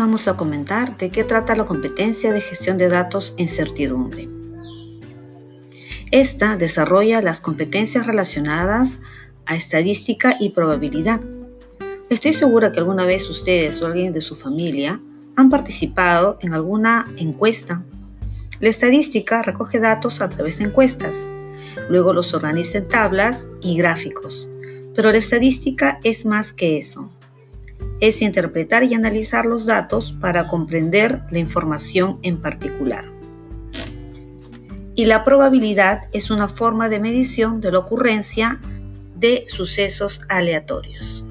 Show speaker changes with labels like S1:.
S1: vamos a comentar de qué trata la competencia de gestión de datos en certidumbre. Esta desarrolla las competencias relacionadas a estadística y probabilidad. Estoy segura que alguna vez ustedes o alguien de su familia han participado en alguna encuesta. La estadística recoge datos a través de encuestas, luego los organiza en tablas y gráficos. Pero la estadística es más que eso. Es interpretar y analizar los datos para comprender la información en particular. Y la probabilidad es una forma de medición de la ocurrencia de sucesos aleatorios.